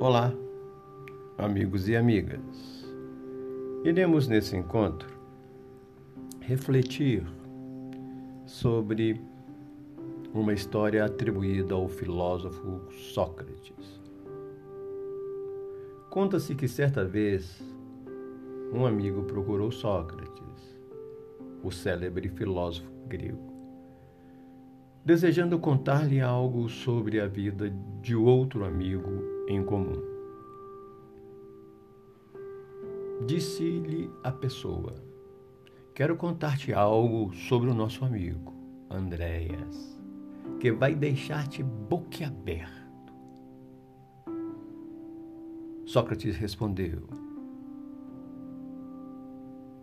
Olá, amigos e amigas. Iremos nesse encontro refletir sobre uma história atribuída ao filósofo Sócrates. Conta-se que certa vez um amigo procurou Sócrates, o célebre filósofo grego desejando contar-lhe algo sobre a vida de outro amigo em comum. Disse-lhe a pessoa: Quero contar-te algo sobre o nosso amigo, Andréas, que vai deixar-te boquiaberto. Sócrates respondeu: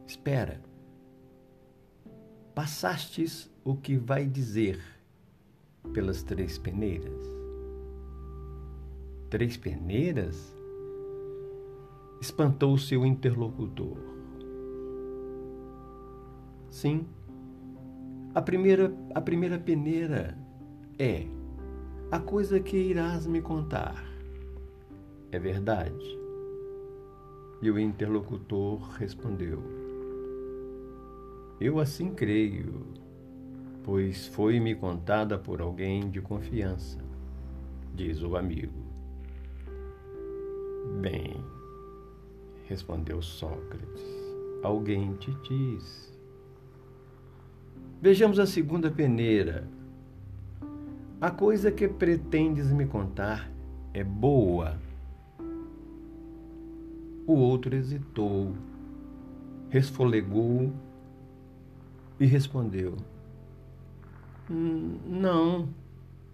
Espera, passastes o que vai dizer pelas três peneiras. Três peneiras? Espantou seu interlocutor. Sim, a primeira, a primeira peneira é a coisa que irás me contar. É verdade? E o interlocutor respondeu: Eu assim creio pois foi-me contada por alguém de confiança, diz o amigo. Bem, respondeu Sócrates, alguém te disse. Vejamos a segunda peneira. A coisa que pretendes me contar é boa. O outro hesitou, resfolegou e respondeu: não,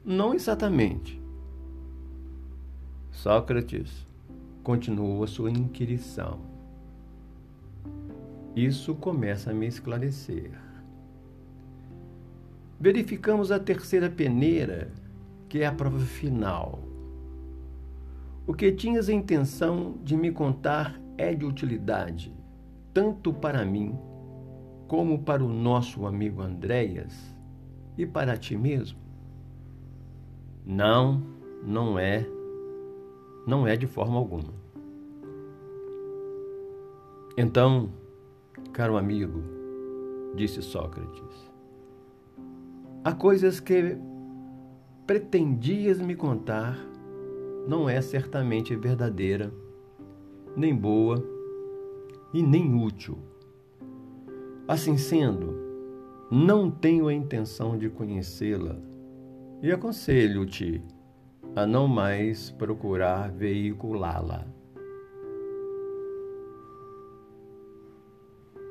não exatamente. Sócrates continuou a sua inquirição. Isso começa a me esclarecer. Verificamos a terceira peneira, que é a prova final. O que tinhas a intenção de me contar é de utilidade, tanto para mim como para o nosso amigo Andréas e para ti mesmo? Não, não é. Não é de forma alguma. Então, caro amigo, disse Sócrates, há coisas que pretendias me contar não é certamente verdadeira, nem boa e nem útil. Assim sendo, não tenho a intenção de conhecê-la e aconselho-te a não mais procurar veiculá-la.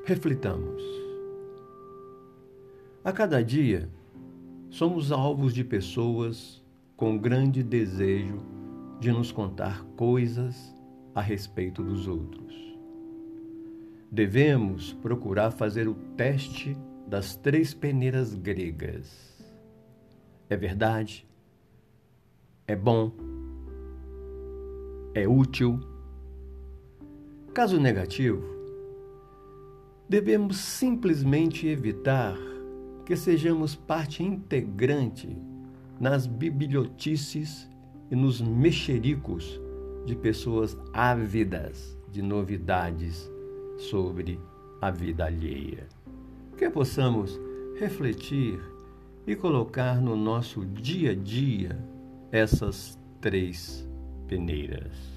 Reflitamos. A cada dia, somos alvos de pessoas com grande desejo de nos contar coisas a respeito dos outros. Devemos procurar fazer o teste das três peneiras gregas. É verdade? É bom? É útil? Caso negativo, devemos simplesmente evitar que sejamos parte integrante nas bibliotices e nos mexericos de pessoas ávidas de novidades sobre a vida alheia que possamos refletir e colocar no nosso dia a dia essas três peneiras.